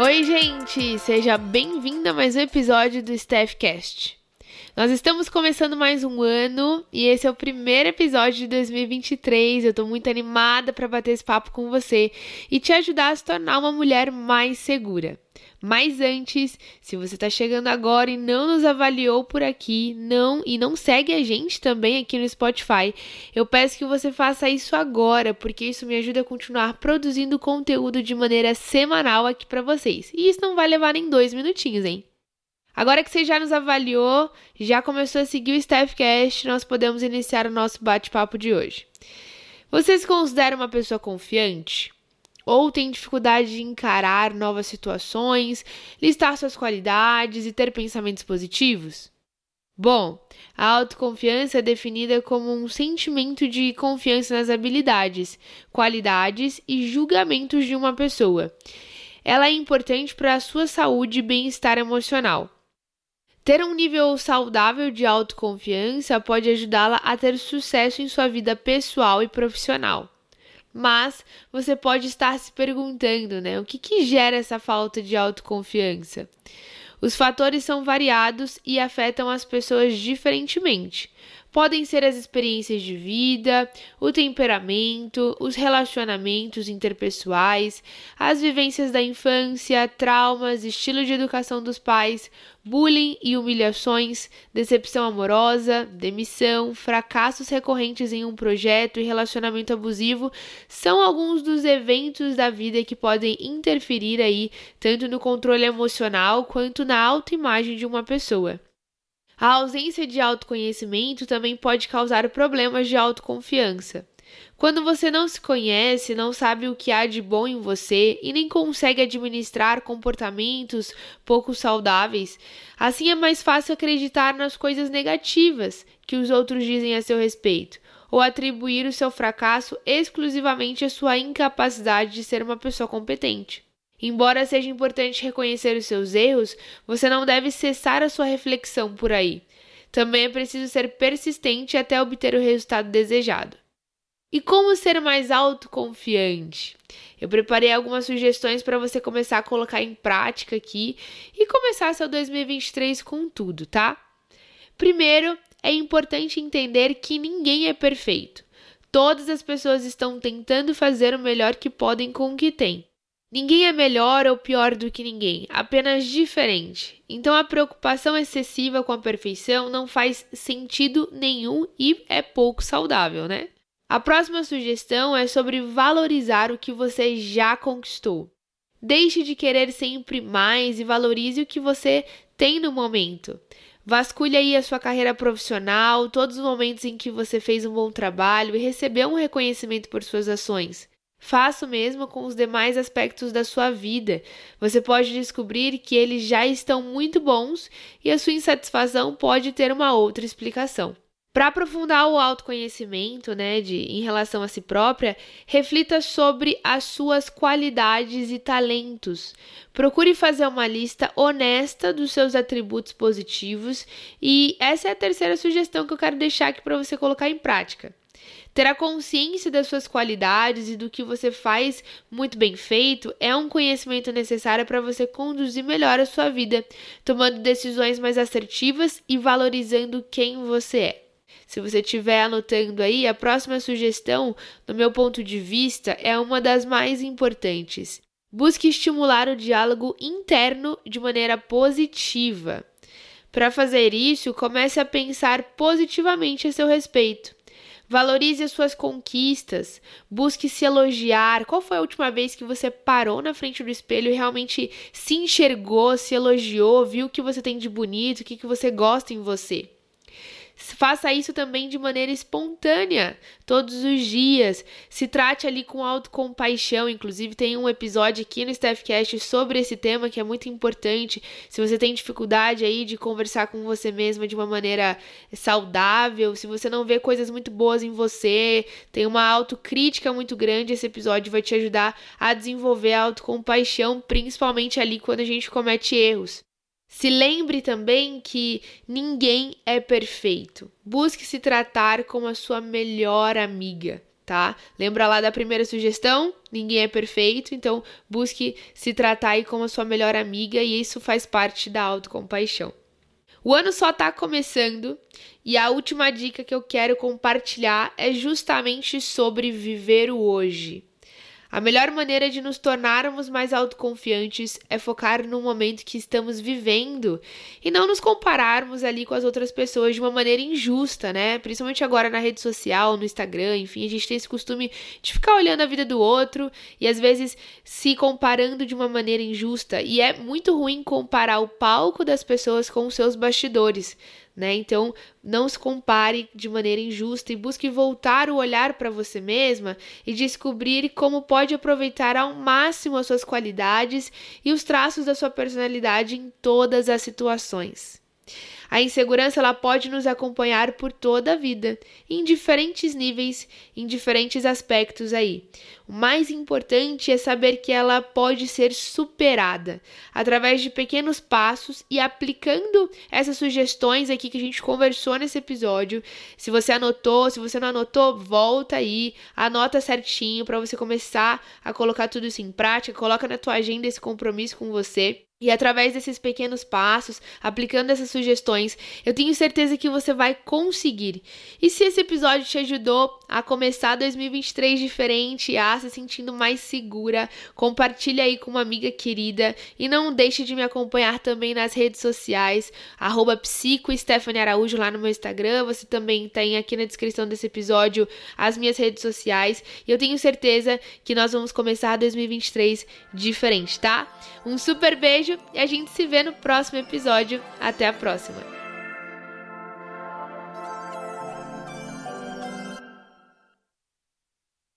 Oi, gente! Seja bem-vindo a mais um episódio do Staffcast. Nós estamos começando mais um ano e esse é o primeiro episódio de 2023. Eu tô muito animada para bater esse papo com você e te ajudar a se tornar uma mulher mais segura. Mas antes, se você está chegando agora e não nos avaliou por aqui, não e não segue a gente também aqui no Spotify, eu peço que você faça isso agora, porque isso me ajuda a continuar produzindo conteúdo de maneira semanal aqui para vocês. E isso não vai levar nem dois minutinhos, hein? Agora que você já nos avaliou, já começou a seguir o Staffcast, nós podemos iniciar o nosso bate-papo de hoje. Você se considera uma pessoa confiante? ou tem dificuldade de encarar novas situações, listar suas qualidades e ter pensamentos positivos? Bom, a autoconfiança é definida como um sentimento de confiança nas habilidades, qualidades e julgamentos de uma pessoa. Ela é importante para a sua saúde e bem-estar emocional. Ter um nível saudável de autoconfiança pode ajudá-la a ter sucesso em sua vida pessoal e profissional. Mas você pode estar se perguntando, né? O que, que gera essa falta de autoconfiança? Os fatores são variados e afetam as pessoas diferentemente. Podem ser as experiências de vida, o temperamento, os relacionamentos interpessoais, as vivências da infância, traumas, estilo de educação dos pais, bullying e humilhações, decepção amorosa, demissão, fracassos recorrentes em um projeto e relacionamento abusivo são alguns dos eventos da vida que podem interferir aí tanto no controle emocional quanto na autoimagem de uma pessoa. A ausência de autoconhecimento também pode causar problemas de autoconfiança. Quando você não se conhece, não sabe o que há de bom em você e nem consegue administrar comportamentos pouco saudáveis, assim é mais fácil acreditar nas coisas negativas que os outros dizem a seu respeito, ou atribuir o seu fracasso exclusivamente à sua incapacidade de ser uma pessoa competente. Embora seja importante reconhecer os seus erros, você não deve cessar a sua reflexão por aí. Também é preciso ser persistente até obter o resultado desejado. E como ser mais autoconfiante? Eu preparei algumas sugestões para você começar a colocar em prática aqui e começar seu 2023 com tudo, tá? Primeiro, é importante entender que ninguém é perfeito. Todas as pessoas estão tentando fazer o melhor que podem com o que têm. Ninguém é melhor ou pior do que ninguém, apenas diferente. Então a preocupação excessiva com a perfeição não faz sentido nenhum e é pouco saudável, né? A próxima sugestão é sobre valorizar o que você já conquistou. Deixe de querer sempre mais e valorize o que você tem no momento. Vasculhe aí a sua carreira profissional, todos os momentos em que você fez um bom trabalho e recebeu um reconhecimento por suas ações. Faça o mesmo com os demais aspectos da sua vida. Você pode descobrir que eles já estão muito bons e a sua insatisfação pode ter uma outra explicação. Para aprofundar o autoconhecimento, né, de em relação a si própria, reflita sobre as suas qualidades e talentos. Procure fazer uma lista honesta dos seus atributos positivos e essa é a terceira sugestão que eu quero deixar aqui para você colocar em prática. Ter a consciência das suas qualidades e do que você faz muito bem feito é um conhecimento necessário para você conduzir melhor a sua vida, tomando decisões mais assertivas e valorizando quem você é. Se você estiver anotando aí, a próxima sugestão, no meu ponto de vista, é uma das mais importantes. Busque estimular o diálogo interno de maneira positiva. Para fazer isso, comece a pensar positivamente a seu respeito. Valorize as suas conquistas, busque se elogiar. Qual foi a última vez que você parou na frente do espelho e realmente se enxergou, se elogiou, viu o que você tem de bonito, o que, que você gosta em você? Faça isso também de maneira espontânea, todos os dias. Se trate ali com autocompaixão. Inclusive, tem um episódio aqui no Staffcast sobre esse tema que é muito importante. Se você tem dificuldade aí de conversar com você mesma de uma maneira saudável, se você não vê coisas muito boas em você, tem uma autocrítica muito grande, esse episódio vai te ajudar a desenvolver a autocompaixão, principalmente ali quando a gente comete erros. Se lembre também que ninguém é perfeito. Busque se tratar como a sua melhor amiga. tá? Lembra lá da primeira sugestão? Ninguém é perfeito, então busque se tratar aí como a sua melhor amiga e isso faz parte da autocompaixão. O ano só está começando e a última dica que eu quero compartilhar é justamente sobre viver o hoje. A melhor maneira de nos tornarmos mais autoconfiantes é focar no momento que estamos vivendo e não nos compararmos ali com as outras pessoas de uma maneira injusta, né? Principalmente agora na rede social, no Instagram, enfim, a gente tem esse costume de ficar olhando a vida do outro e às vezes se comparando de uma maneira injusta. E é muito ruim comparar o palco das pessoas com os seus bastidores né? Então, não se compare de maneira injusta e busque voltar o olhar para você mesma e descobrir como pode aproveitar ao máximo as suas qualidades e os traços da sua personalidade em todas as situações. A insegurança ela pode nos acompanhar por toda a vida, em diferentes níveis, em diferentes aspectos aí. O mais importante é saber que ela pode ser superada através de pequenos passos e aplicando essas sugestões aqui que a gente conversou nesse episódio. Se você anotou, se você não anotou, volta aí, anota certinho para você começar a colocar tudo isso em prática, coloca na tua agenda esse compromisso com você. E através desses pequenos passos, aplicando essas sugestões, eu tenho certeza que você vai conseguir. E se esse episódio te ajudou a começar 2023 diferente, a se sentindo mais segura, compartilha aí com uma amiga querida e não deixe de me acompanhar também nas redes sociais, arroba psico Araújo lá no meu Instagram. Você também tem aqui na descrição desse episódio as minhas redes sociais. E eu tenho certeza que nós vamos começar 2023 diferente, tá? Um super beijo beijo e a gente se vê no próximo episódio. Até a próxima!